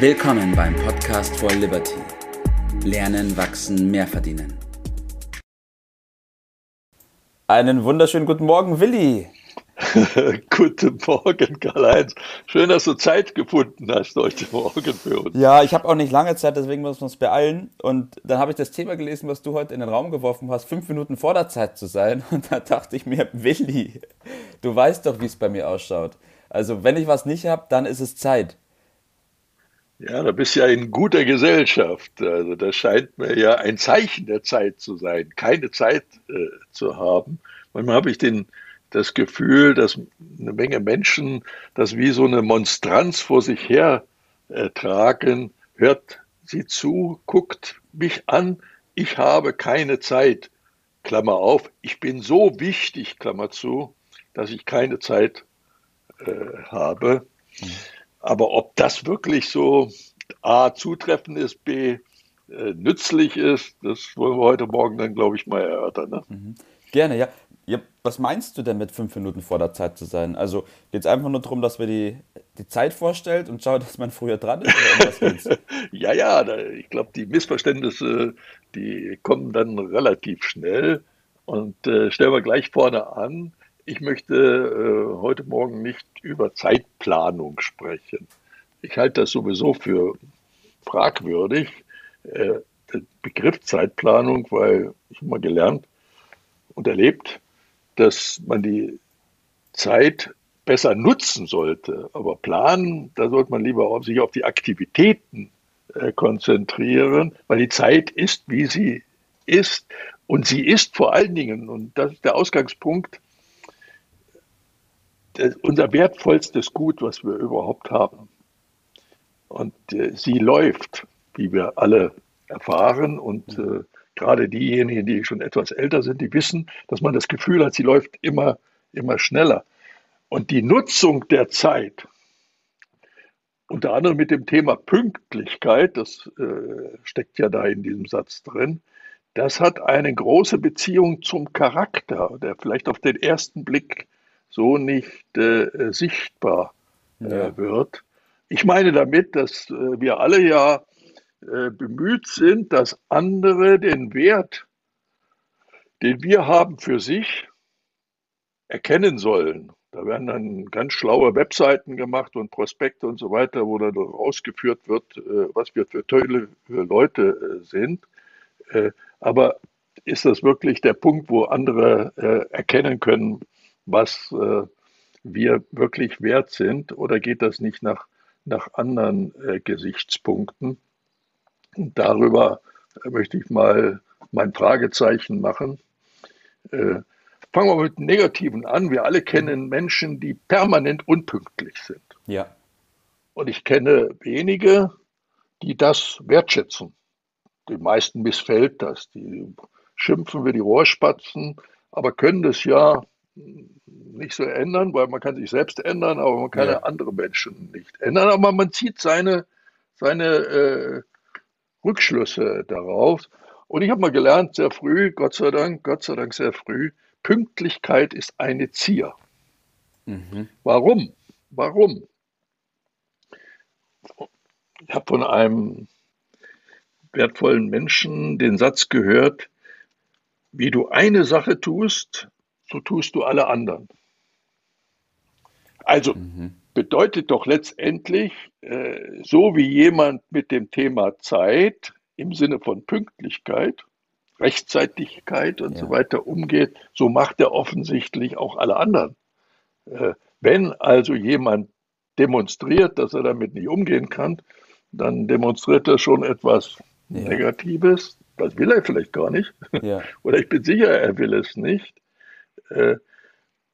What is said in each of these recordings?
Willkommen beim Podcast for Liberty. Lernen, wachsen, mehr verdienen. Einen wunderschönen guten Morgen, Willi. Guten Morgen, Karl-Heinz. Schön, dass du Zeit gefunden hast heute Morgen für uns. Ja, ich habe auch nicht lange Zeit, deswegen müssen wir uns beeilen. Und dann habe ich das Thema gelesen, was du heute in den Raum geworfen hast, fünf Minuten vor der Zeit zu sein. Und da dachte ich mir, Willi, du weißt doch, wie es bei mir ausschaut. Also, wenn ich was nicht habe, dann ist es Zeit. Ja, da bist ja in guter Gesellschaft. Also das scheint mir ja ein Zeichen der Zeit zu sein, keine Zeit äh, zu haben. Manchmal habe ich den, das Gefühl, dass eine Menge Menschen das wie so eine Monstranz vor sich her äh, tragen. Hört sie zu, guckt mich an, ich habe keine Zeit. Klammer auf, ich bin so wichtig, Klammer zu, dass ich keine Zeit äh, habe. Mhm. Aber ob das wirklich so A zutreffend ist, B äh, nützlich ist, das wollen wir heute Morgen dann, glaube ich, mal erörtern. Ne? Mhm. Gerne, ja. ja. Was meinst du denn mit fünf Minuten vor der Zeit zu sein? Also geht es einfach nur darum, dass wir die, die Zeit vorstellt und schauen, dass man früher dran ist? ja, ja, da, ich glaube, die Missverständnisse, die kommen dann relativ schnell. Und äh, stellen wir gleich vorne an, ich möchte äh, heute Morgen nicht über Zeitplanung sprechen. Ich halte das sowieso für fragwürdig, äh, der Begriff Zeitplanung, weil ich immer gelernt und erlebt, dass man die Zeit besser nutzen sollte. Aber planen, da sollte man lieber auf sich auf die Aktivitäten äh, konzentrieren, weil die Zeit ist, wie sie ist. Und sie ist vor allen Dingen, und das ist der Ausgangspunkt, unser wertvollstes Gut, was wir überhaupt haben. Und äh, sie läuft, wie wir alle erfahren. Und äh, gerade diejenigen, die schon etwas älter sind, die wissen, dass man das Gefühl hat, sie läuft immer, immer schneller. Und die Nutzung der Zeit, unter anderem mit dem Thema Pünktlichkeit, das äh, steckt ja da in diesem Satz drin, das hat eine große Beziehung zum Charakter, der vielleicht auf den ersten Blick so nicht äh, sichtbar äh, ja. wird. Ich meine damit, dass äh, wir alle ja äh, bemüht sind, dass andere den Wert, den wir haben für sich, erkennen sollen. Da werden dann ganz schlaue Webseiten gemacht und Prospekte und so weiter, wo dann ausgeführt wird, was wir für tolle Leute sind. Aber ist das wirklich der Punkt, wo andere erkennen können, was äh, wir wirklich wert sind oder geht das nicht nach, nach anderen äh, Gesichtspunkten? Und darüber äh, möchte ich mal mein Fragezeichen machen. Äh, fangen wir mit Negativen an. Wir alle kennen Menschen, die permanent unpünktlich sind. Ja. Und ich kenne wenige, die das wertschätzen. Den meisten missfällt das. Die schimpfen wie die Rohrspatzen, aber können das ja nicht so ändern, weil man kann sich selbst ändern, aber man kann ja. andere Menschen nicht ändern. Aber man zieht seine, seine äh, Rückschlüsse darauf. Und ich habe mal gelernt, sehr früh, Gott sei Dank, Gott sei Dank sehr früh, Pünktlichkeit ist eine Zier. Mhm. Warum? Warum? Ich habe von einem wertvollen Menschen den Satz gehört, wie du eine Sache tust, so tust du alle anderen. Also mhm. bedeutet doch letztendlich, äh, so wie jemand mit dem Thema Zeit im Sinne von Pünktlichkeit, Rechtzeitigkeit und ja. so weiter umgeht, so macht er offensichtlich auch alle anderen. Äh, wenn also jemand demonstriert, dass er damit nicht umgehen kann, dann demonstriert er schon etwas ja. Negatives. Das will er vielleicht gar nicht. Ja. Oder ich bin sicher, er will es nicht. Äh,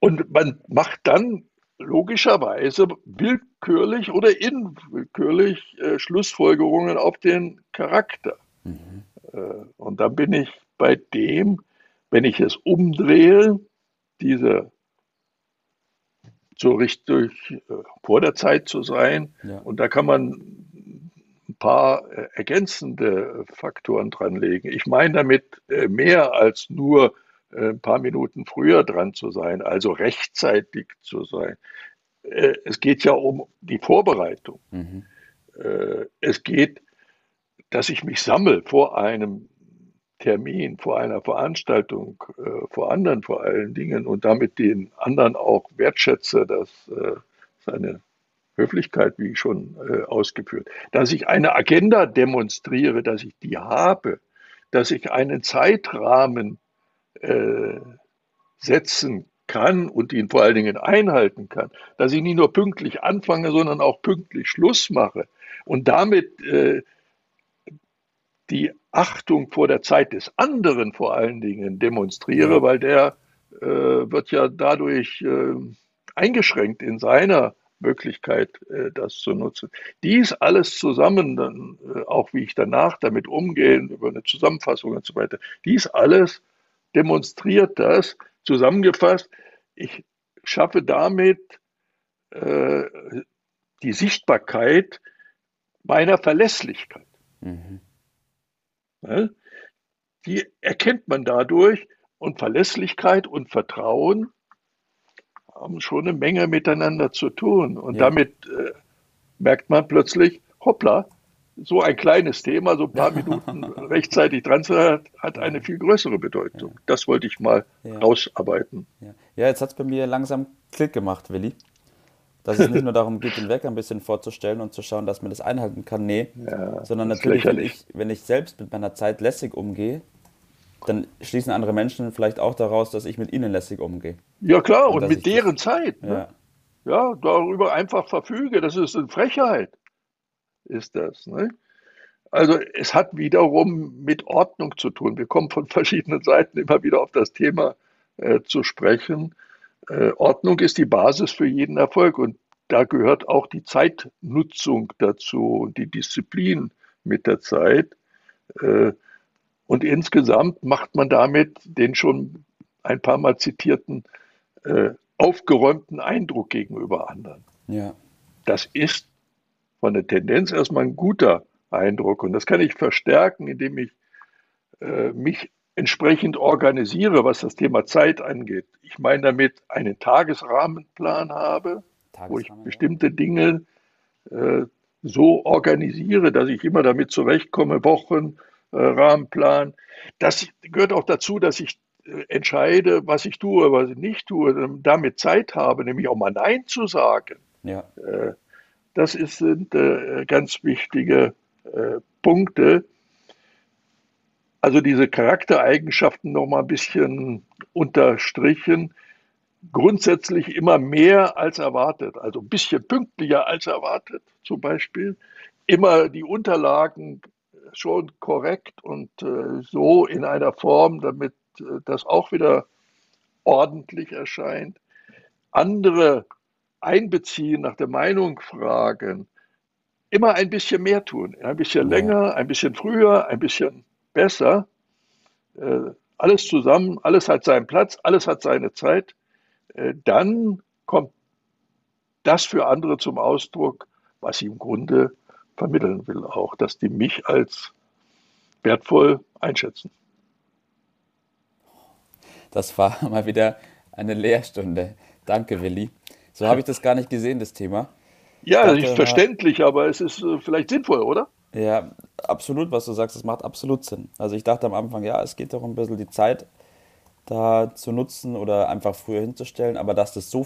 und man macht dann logischerweise willkürlich oder inwillkürlich äh, Schlussfolgerungen auf den Charakter. Mhm. Äh, und dann bin ich bei dem, wenn ich es umdrehe, diese so richtig vor der Zeit zu sein. Ja. Und da kann man ein paar ergänzende Faktoren dranlegen. Ich meine damit mehr als nur ein paar Minuten früher dran zu sein, also rechtzeitig zu sein. Äh, es geht ja um die Vorbereitung. Mhm. äh, es geht, dass ich mich sammle vor einem Termin, vor einer Veranstaltung, äh, vor anderen vor allen Dingen und damit den anderen auch wertschätze, dass äh, seine Höflichkeit, wie schon äh, ausgeführt, dass ich eine Agenda demonstriere, dass ich die habe, dass ich einen Zeitrahmen äh, setzen kann und ihn vor allen Dingen einhalten kann, dass ich nicht nur pünktlich anfange, sondern auch pünktlich Schluss mache und damit äh, die Achtung vor der Zeit des anderen vor allen Dingen demonstriere, ja. weil der äh, wird ja dadurch äh, eingeschränkt in seiner Möglichkeit, äh, das zu nutzen. Dies alles zusammen, dann äh, auch wie ich danach damit umgehe, über eine Zusammenfassung und so weiter, dies alles demonstriert das, zusammengefasst, ich schaffe damit äh, die Sichtbarkeit meiner Verlässlichkeit. Mhm. Die erkennt man dadurch und Verlässlichkeit und Vertrauen haben schon eine Menge miteinander zu tun. Und ja. damit äh, merkt man plötzlich, hoppla, so ein kleines Thema, so ein paar Minuten rechtzeitig dran zu sein, hat eine viel größere Bedeutung. Ja. Das wollte ich mal ja. rausarbeiten. Ja, ja jetzt hat es bei mir langsam Klick gemacht, Willi. Dass es nicht nur darum geht, den Wecker ein bisschen vorzustellen und zu schauen, dass man das einhalten kann, nee. sondern natürlich, wenn ich, wenn ich selbst mit meiner Zeit lässig umgehe, dann schließen andere Menschen vielleicht auch daraus, dass ich mit ihnen lässig umgehe. Ja klar, und, und mit deren das, Zeit. Ne? Ja. ja, darüber einfach verfüge. Das ist eine Frechheit, ist das. Ne? Also es hat wiederum mit Ordnung zu tun. Wir kommen von verschiedenen Seiten immer wieder auf das Thema äh, zu sprechen. Äh, Ordnung ist die Basis für jeden Erfolg und da gehört auch die Zeitnutzung dazu und die Disziplin mit der Zeit. Äh, und insgesamt macht man damit den schon ein paar Mal zitierten äh, aufgeräumten Eindruck gegenüber anderen. Ja. Das ist von der Tendenz erstmal ein guter Eindruck. Und das kann ich verstärken, indem ich äh, mich entsprechend organisiere, was das Thema Zeit angeht. Ich meine damit einen Tagesrahmenplan habe, wo ich bestimmte Dinge äh, so organisiere, dass ich immer damit zurechtkomme, Wochen, äh, Rahmenplan. Das gehört auch dazu, dass ich äh, entscheide, was ich tue, was ich nicht tue, damit Zeit habe, nämlich auch mal Nein zu sagen. Ja. Äh, das sind ganz wichtige Punkte. Also diese Charaktereigenschaften noch mal ein bisschen unterstrichen. Grundsätzlich immer mehr als erwartet, also ein bisschen pünktlicher als erwartet zum Beispiel. Immer die Unterlagen schon korrekt und äh, so in einer Form, damit äh, das auch wieder ordentlich erscheint. Andere einbeziehen, nach der Meinung fragen, immer ein bisschen mehr tun, ein bisschen ja. länger, ein bisschen früher, ein bisschen besser. Äh, alles zusammen, alles hat seinen Platz, alles hat seine Zeit. Äh, dann kommt das für andere zum Ausdruck, was sie im Grunde vermitteln will, auch, dass die mich als wertvoll einschätzen. Das war mal wieder eine Lehrstunde. Danke, Willi. So habe ich das gar nicht gesehen, das Thema. Ja, dachte, nicht verständlich, aber es ist äh, vielleicht sinnvoll, oder? Ja, absolut, was du sagst, das macht absolut Sinn. Also ich dachte am Anfang, ja, es geht doch ein bisschen die Zeit da zu nutzen oder einfach früher hinzustellen, aber dass das so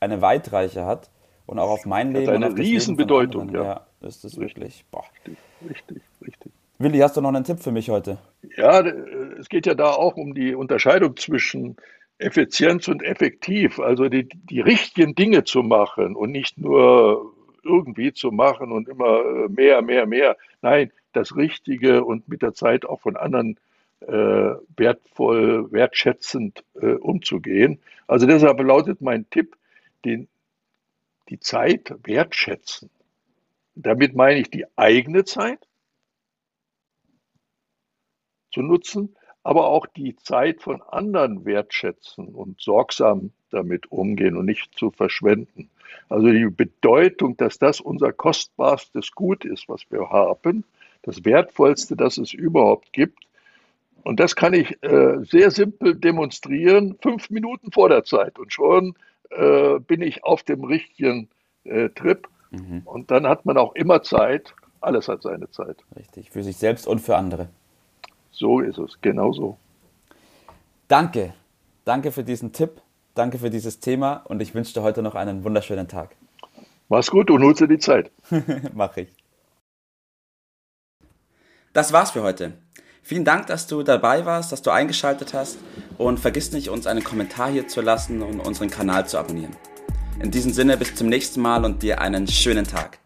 eine Weitreiche hat und auch auf mein Leben. Hat eine Riesenbedeutung, ja. ja ist das wirklich. Boah. Richtig, richtig, richtig. Willi, hast du noch einen Tipp für mich heute? Ja, es geht ja da auch um die Unterscheidung zwischen Effizienz und effektiv, also die, die richtigen Dinge zu machen und nicht nur irgendwie zu machen und immer mehr, mehr, mehr. Nein, das Richtige und mit der Zeit auch von anderen äh, wertvoll, wertschätzend äh, umzugehen. Also deshalb lautet mein Tipp, den, die Zeit wertschätzen. Damit meine ich die eigene Zeit zu nutzen, aber auch die Zeit von anderen wertschätzen und sorgsam damit umgehen und nicht zu verschwenden. Also die Bedeutung, dass das unser kostbarstes Gut ist, was wir haben, das wertvollste, das es überhaupt gibt. Und das kann ich äh, sehr simpel demonstrieren, fünf Minuten vor der Zeit. Und schon äh, bin ich auf dem richtigen äh, Trip Mhm. Und dann hat man auch immer Zeit. Alles hat seine Zeit. Richtig, für sich selbst und für andere. So ist es, genau so. Danke. Danke für diesen Tipp. Danke für dieses Thema und ich wünsche dir heute noch einen wunderschönen Tag. Mach's gut und nutze die Zeit. Mach ich. Das war's für heute. Vielen Dank, dass du dabei warst, dass du eingeschaltet hast und vergiss nicht, uns einen Kommentar hier zu lassen und unseren Kanal zu abonnieren. In diesem Sinne bis zum nächsten Mal und dir einen schönen Tag.